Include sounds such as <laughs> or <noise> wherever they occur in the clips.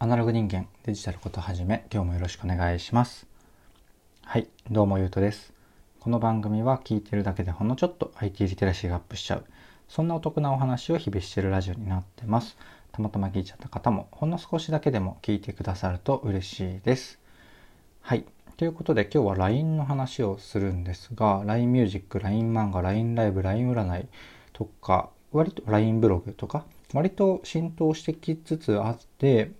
アナログ人間デジタルことはじめ今日もよろしくお願いします。はいどうもゆうとです。この番組は聞いてるだけでほんのちょっと IT リテラシーがアップしちゃう。そんなお得なお話を日々してるラジオになってます。たまたま聞いちゃった方もほんの少しだけでも聞いてくださると嬉しいです。はいということで今日は LINE の話をするんですが LINE ミュージック、LINE 漫画、LINE ライブ、LINE 占いとか割と LINE ブログとか割と浸透してきつつあって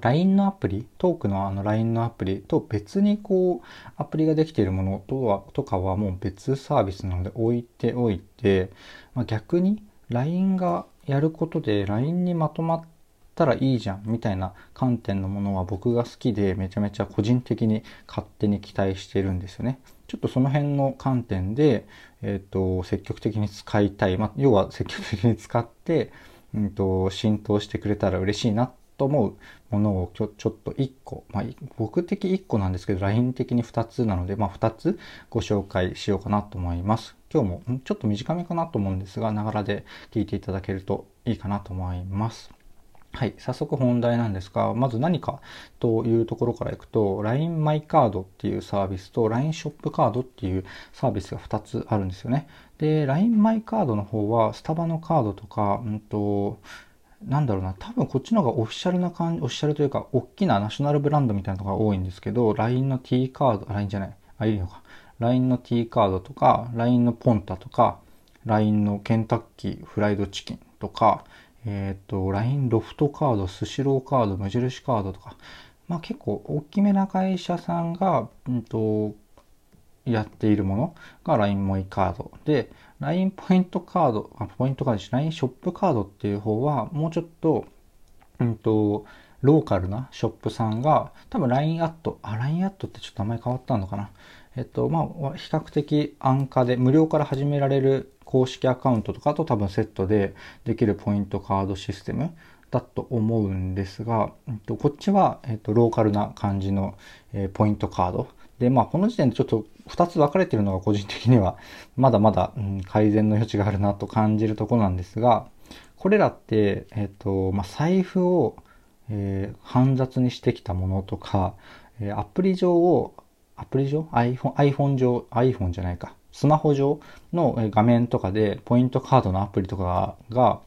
LINE のアプリ、トークのあの LINE のアプリと別にこう、アプリができているものとは、とかはもう別サービスなので置いておいて、まあ、逆に LINE がやることで LINE にまとまったらいいじゃんみたいな観点のものは僕が好きでめちゃめちゃ個人的に勝手に期待してるんですよね。ちょっとその辺の観点で、えっ、ー、と、積極的に使いたい。まあ、要は積極的に使って、うんと、浸透してくれたら嬉しいなと思うものをちょちょっと1個、まあ、僕的1個なんですけど LINE 的に2つなので、まあ、2つご紹介しようかなと思います。今日もちょっと短めかなと思うんですがながらで聞いていただけるといいかなと思います。はい。早速本題なんですが、まず何かというところからいくと、LINE マイカードっていうサービスと LINE ショップカードっていうサービスが2つあるんですよね。で、LINE マイカードの方は、スタバのカードとか、うんと、なんだろうな、多分こっちの方がオフィシャルな感じ、オフィシャルというか、大きなナショナルブランドみたいなのが多いんですけど、LINE の T カード、LINE じゃない、あ、いいのか。LINE の T カードとか、LINE のポンタとか、LINE のケンタッキーフライドチキンとか、えっ、ー、と、LINE ロフトカード、スシローカード、無印カードとか、まあ結構大きめな会社さんが、うんと、やっているものが LINE モイカードで、LINE ポイントカード、あ、ポイントカードです。LINE ショップカードっていう方は、もうちょっと、うんと、ローカルなショップさんが、多分 LINE アット、あ、LINE アットってちょっと名前変わったのかな。えっと、まあ、比較的安価で、無料から始められる公式アカウントとかと多分セットでできるポイントカードシステムだと思うんですが、えっと、こっちは、えっと、ローカルな感じの、えー、ポイントカード。で、まあ、この時点でちょっと2つ分かれてるのが個人的にはまだまだ、うん、改善の余地があるなと感じるところなんですが、これらって、えっ、と、まあ、財布を、えー、煩雑にしてきたものとか、えー、アプリ上を、アプリ上 ?iPhone、iPhone 上、iPhone じゃないか。スマホ上の画面とかで、ポイントカードのアプリとかが、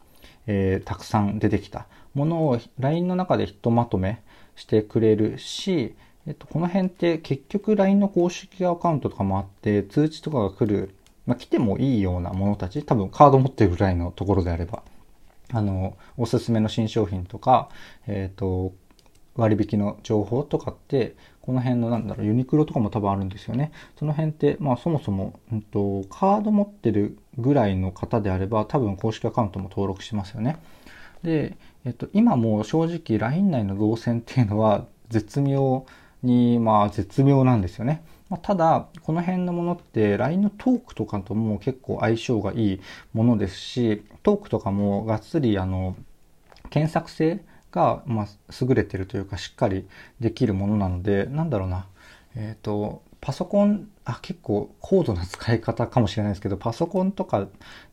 えー、たくさん出てきたものを LINE の中でひとまとめしてくれるし、えっと、この辺って結局 LINE の公式アカウントとかもあって、通知とかが来る、まあ、来てもいいようなものたち、多分カード持ってるぐらいのところであれば、あの、おすすめの新商品とか、えっ、と、割引の情報とかって、この辺のなんだろう、ユニクロとかも多分あるんですよね。その辺って、まあそもそも、うんと、カード持ってるぐらいの方であれば、多分公式アカウントも登録しますよね。で、えっと、今もう正直 LINE 内の動線っていうのは絶妙に、まあ、絶妙なんですよね。まあ、ただ、この辺のものって LINE のトークとかとも結構相性がいいものですし、トークとかもがっつりあの、検索性が、まあ、優れてるというかしっかりできるものなので、なんだろうな。えっ、ー、と、パソコン、あ、結構高度な使い方かもしれないですけど、パソコンとか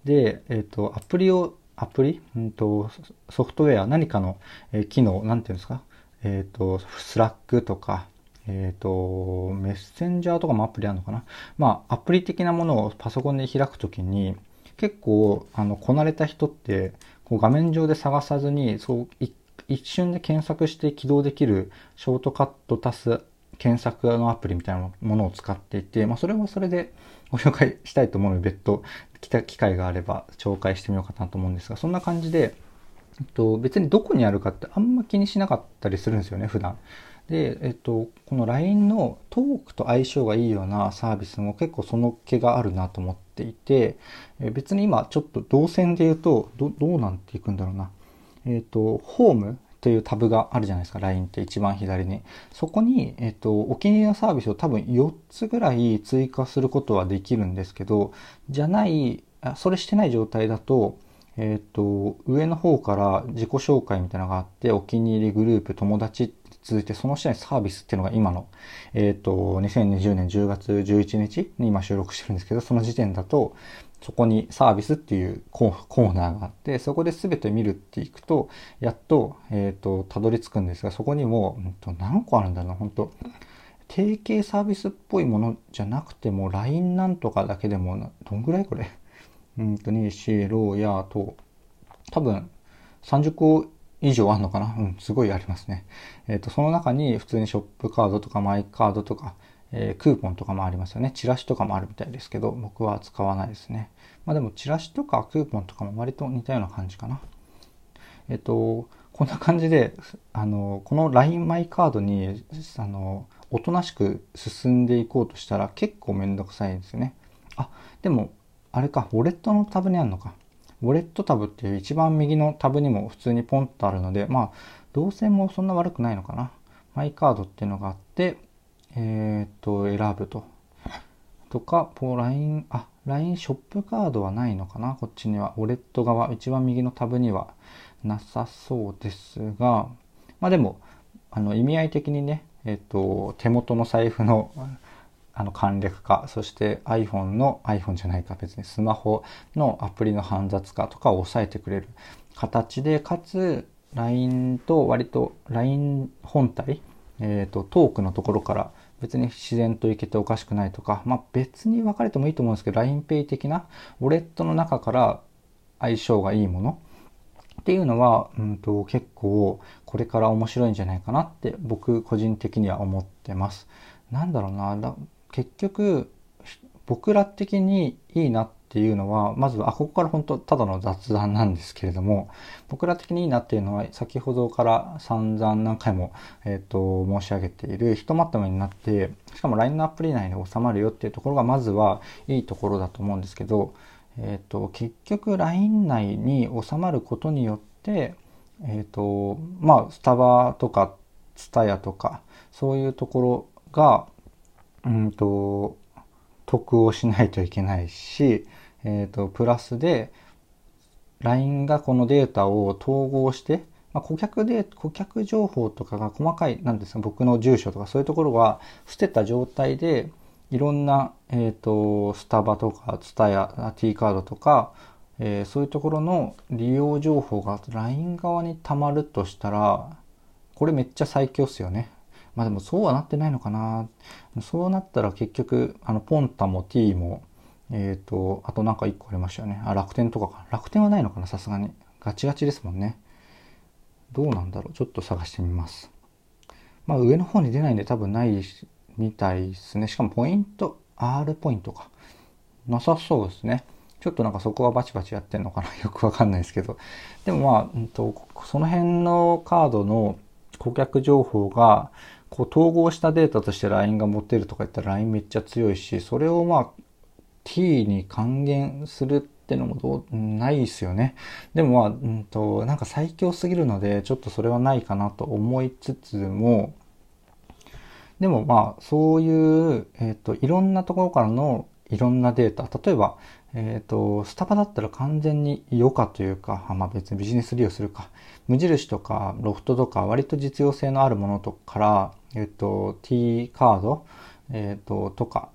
で、えっ、ー、と、アプリを、アプリ、うんと、ソフトウェア、何かの、え、機能、なんていうんですか？えっ、と、 Slack とか、えっ、ー、と、メッセンジャーとかもアプリあるのかな？まあ、アプリ的なものをパソコンで開くときに、結構、あの、こなれた人って、こう画面上で探さずに、そう、一瞬で検索して起動できるショートカット足す検索のアプリみたいなものを使っていて、まあ、それはそれで <laughs> ご紹介したいと思うので、別途来た機会があれば紹介してみようかなと思うんですが、そんな感じで、えっと、別にどこにあるかってあんま気にしなかったりするんですよね、普段。で、えっと、この LINE のトークと相性がいいようなサービスも結構その気があるなと思っていて、え別に今ちょっと動線で言うと、ど、どうなんていくんだろうな。えっと、ホームというタブがあるじゃないですか、LINE って一番左に。そこに、えっと、お気に入りのサービスを多分4つぐらい追加することはできるんですけど、じゃない、それしてない状態だと、えっ、と、上の方から自己紹介みたいなのがあって、お気に入りグループ、友達続いて、その下にサービスっていうのが今の、えっ、と、2020年10月11日に今収録してるんですけど、その時点だと、そこにサービスっていうコーナーがあって、そこで全て見るっていくと、やっと、えっ、ー、と、たどり着くんですが、そこにも、うんと、何個あるんだろうな、本当。提携サービスっぽいものじゃなくても、LINE なんとかだけでも、どんぐらいこれ？うんと、に、し、ろ、や、と、多分、30個以上あるのかな？うん、すごいありますね。えっ、ー、と、その中に普通にショップカードとかマイカードとか、えー、クーポンとかもありますよね。チラシとかもあるみたいですけど、僕は使わないですね。まあでも、チラシとかクーポンとかも割と似たような感じかな。えっと、こんな感じで、あの、この LINE マイカードに、あの、おとなしく進んでいこうとしたら結構めんどくさいんですよね。あ、でも、あれか、ウォレットのタブにあるのか。ウォレットタブっていう一番右のタブにも普通にポンとあるので、まあ、動線もそんな悪くないのかな。マイカードっていうのがあって、えー、っと、選ぶと。とか、ポーライン、あ、LINE ショップカードはないのかなこっちには。ウォレット側、一番右のタブにはなさそうですが、まあでも、あの、意味合い的にね、えっと、手元の財布のあの簡略化、そして iPhone の iPhone じゃないか別にスマホのアプリの煩雑化とかを抑えてくれる形で、かつ LINE と割と LINE 本体、えっ、ー、と、トークのところから別に自然といけておかしくないとか、まあ別に分かれてもいいと思うんですけど、LINEPay 的なウォレットの中から相性がいいものっていうのは、うんと、結構これから面白いんじゃないかなって僕個人的には思ってます。なんだろうな、結局僕ら的にいいなっていうのはまずあここから本当ただの雑談なんですけれども僕ら的にいいなっていうのは先ほどから散々何回も、えーと、申し上げているひとまとめになってしかも LINE のアプリ内で収まるよっていうところがまずはいいところだと思うんですけど、えーと、結局 LINE 内に収まることによってえっ、ー、とまあスタバとか TSUTAYA とかそういうところがうんと、得をしないといけないし、えっ、ー、と、プラスで、LINE がこのデータを統合して、まあ、顧客で、顧客情報とかが細かい、なんですか、僕の住所とかそういうところは捨てた状態で、いろんな、えっ、ー、と、スタバとか、ツタヤ、T カードとか、えー、そういうところの利用情報が LINE 側に溜まるとしたら、これめっちゃ最強っすよね。まあでもそうはなってないのかな。そうなったら結局、あの、ポンタも T も、えっ、ー、と、あとなんか1個ありましたよね。あ、楽天とかか。楽天はないのかな、さすがに。ガチガチですもんね。どうなんだろう。ちょっと探してみます。まあ上の方に出ないんで多分ないみたいですね。しかもポイント、R ポイントか。なさそうですね。ちょっとなんかそこはバチバチやってんのかな <laughs> よくわかんないですけど。でもまあ、うんと、その辺のカードの顧客情報が、こう統合したデータとして LINE が持ってるとか言ったら LINE めっちゃ強いし、それをまあ T に還元するってのもどう、ないですよね。でもまあ、うんと、なんか最強すぎるので、ちょっとそれはないかなと思いつつも、でもまあ、そういう、えっ、ー、と、いろんなところからのいろんなデータ、例えば、えっ、ー、と、スタバだったら完全に余暇というか、まあ別にビジネス利用するか、無印とかロフトとか割と実用性のあるものとから、えっ、と、T カード、えっ、と、とか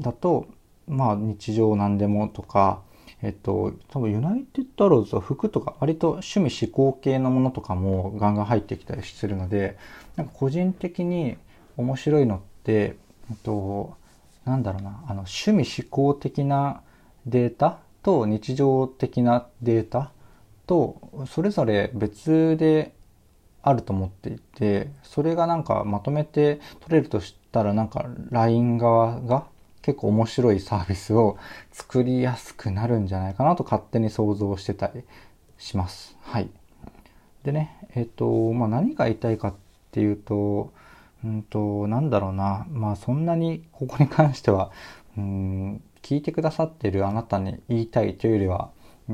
だと、まあ日常何でもとか、えっと、多分ユナイテッドアローズは服とか割と趣味思考系のものとかもガンガン入ってきたりするので、なんか個人的に面白いのって、えっと、なんだろうな、あの趣味思考的なデータと日常的なデータとそれぞれ別であると思っていてそれがなんかまとめて取れるとしたらなんか LINE 側が結構面白いサービスを作りやすくなるんじゃないかなと勝手に想像してたりします。はい。でね、えっ、ー、と、まあ、何が言いたいかっていうと、うんと、なんだろうな、まあそんなにここに関しては、うん、聞いてくださってるあなたに言いたいというよりは、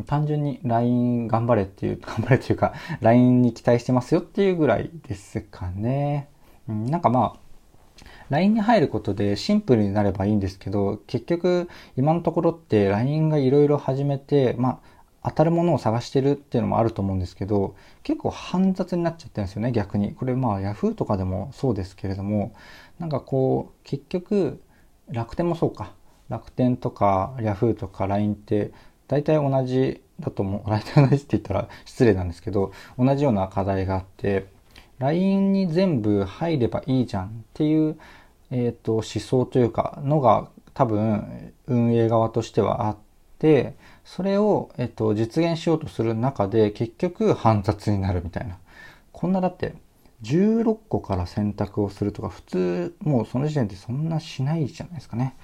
単純に LINE 頑張れっていう、<laughs> 頑張れというか、LINE に期待してますよっていうぐらいですかね。うん、なんかまあ、LINE に入ることでシンプルになればいいんですけど、結局今のところって LINE がいろいろ始めて、まあ、当たるものを探してるっていうのもあると思うんですけど、結構煩雑になっちゃってるんですよね、逆に。これまあ Yahoo とかでもそうですけれども、なんかこう、結局、楽天もそうか。楽天とか Yahoo とか LINE って大体同じだと思う。<laughs> 大体同じって言ったら失礼なんですけど、同じような課題があって、LINE に全部入ればいいじゃんっていう、え、ー、と、思想というか、のが多分運営側としてはあって、それを、え、ー、と、実現しようとする中で結局煩雑になるみたいな。こんなだって16個から選択をするとか普通もうその時点でそんなしないじゃないですかね。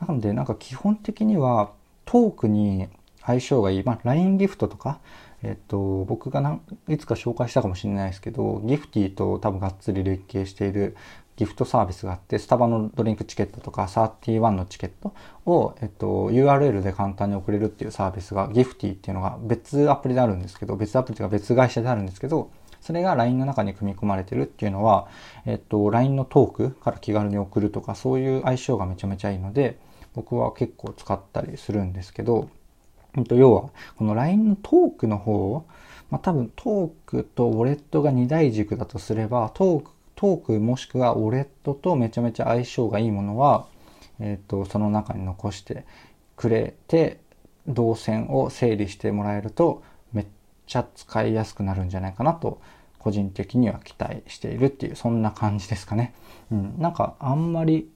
なのでなんか基本的にはトークに相性がいい。まあ LINE ギフトとか、えっと、僕がいつか紹介したかもしれないですけど、ギフティと多分がっつり連携しているギフトサービスがあって、スタバのドリンクチケットとか31のチケットを、えっと、URL で簡単に送れるっていうサービスが、ギフティっていうのが別アプリであるんですけど、別アプリというか別会社であるんですけど、それが LINE の中に組み込まれてるっていうのは、えっと、LINE のトークから気軽に送るとか、そういう相性がめちゃめちゃいいので、僕は結構使ったりするんですけど、要は、この LINE のトークの方、まあ、多分トークとウォレットが二大軸だとすれば、トーク、トークもしくはウォレットとめちゃめちゃ相性がいいものは、えっ、ー、と、その中に残してくれて、動線を整理してもらえると、めっちゃ使いやすくなるんじゃないかなと、個人的には期待しているっていう、そんな感じですかね。うん。なんか、あんまり、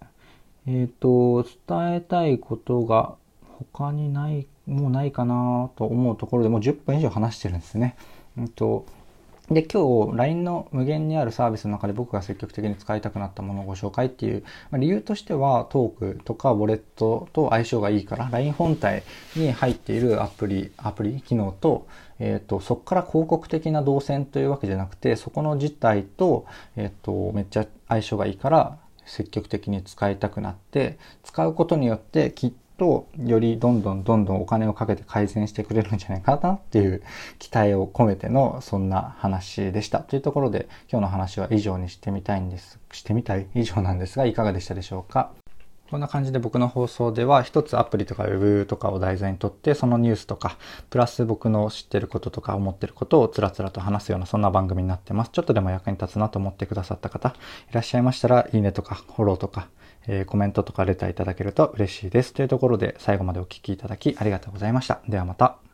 えっ、ー、と、伝えたいことが他にないもうないかなと思うところでもう10分以上話してるんですね。うんとで、今日 LINE の無限にあるサービスの中で僕が積極的に使いたくなったものをご紹介っていう、まあ、理由としてはトークとかウォレットと相性がいいから LINE 本体に入っているアプリ、アプリ機能と、えっ、ー、と、そこから広告的な動線というわけじゃなくて、そこの実態と、えっ、ー、と、めっちゃ相性がいいから積極的に使いたくなって、使うことによってきっとよりどんどんどんどんお金をかけて改善してくれるんじゃないかなっていう期待を込めてのそんな話でした。というところで今日の話は以上にしてみたいんです。してみたい以上なんですがいかがでしたでしょうか？こんな感じで僕の放送では一つアプリとかウェブとかを題材にとってそのニュースとかプラス僕の知ってることとか思ってることをつらつらと話すようなそんな番組になってます。ちょっとでも役に立つなと思ってくださった方いらっしゃいましたらいいねとかフォローとかえ、コメントとかレターいただけると嬉しいです。というところで最後までお聴きいただきありがとうございました。ではまた。